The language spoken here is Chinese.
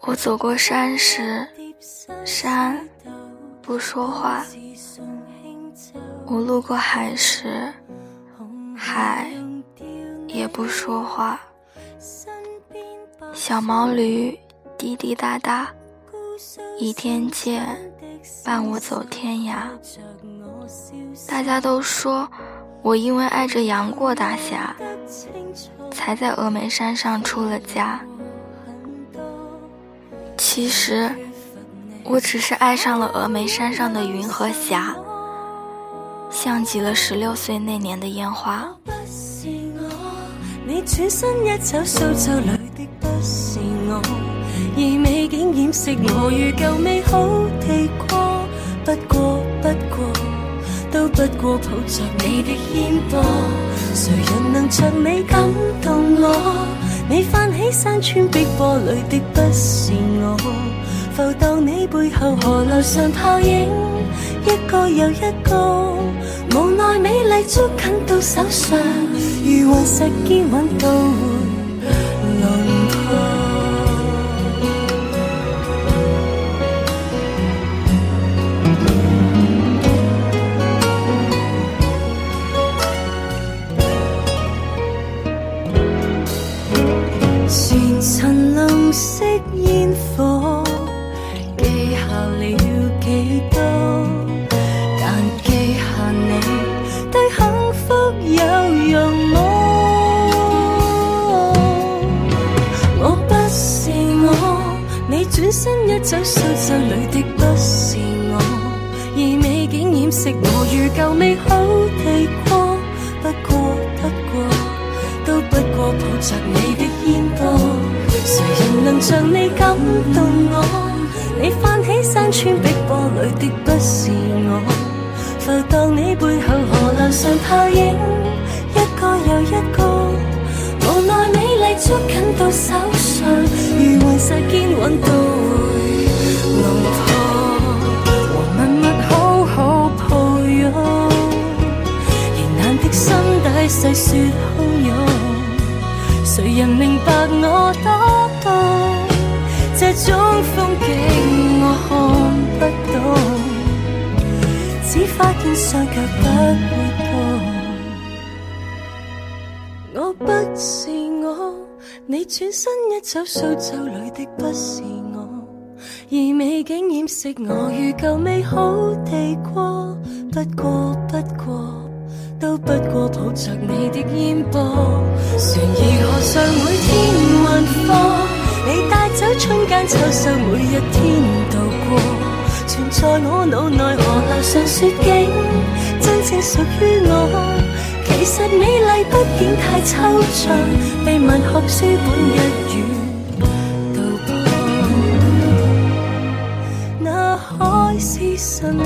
我走过山时山不说话我路过海时海也不说话。小毛驴滴滴答答倚天剑伴我走天涯。大家都说我因为爱着杨过大侠，才在峨眉山上出了家。其实，我只是爱上了峨眉山上的云和霞，像极了十六岁那年的烟花。你转身一走，苏州里的不是我，而美景掩饰我如旧美好地过。不过，不过抱着你的肩膊，谁人能像你感动我？你泛起山川碧波里的不是我，浮荡你背后河流上泡影，一个又一个，无奈美丽捉紧到手上，如顽石坚稳到。色烟火记下了几多但记下你对幸福有用么我不是我你转身一走苏州里的不是我而美景掩饰我如旧美好地过。起山川碧波里的不是我，浮荡你背后河流上泡影，一个又一个，无奈美丽捉紧到手上，如顽石坚稳到。龙婆和默默好好抱拥，凝眼的心底细说汹涌，谁人明白我多？这种风景我看不懂，只发现双脚不会动。我不是我，你转身一走，苏州里的不是我。而美景掩饰我如旧美好地过，不过不过，都不过抱着你的烟波。船儿河上每天运货，你走春间秋收，每一天度过。存在我脑内河流上雪景，真正属于我。其实美丽毕竟太抽象，被文学书本一语。是神。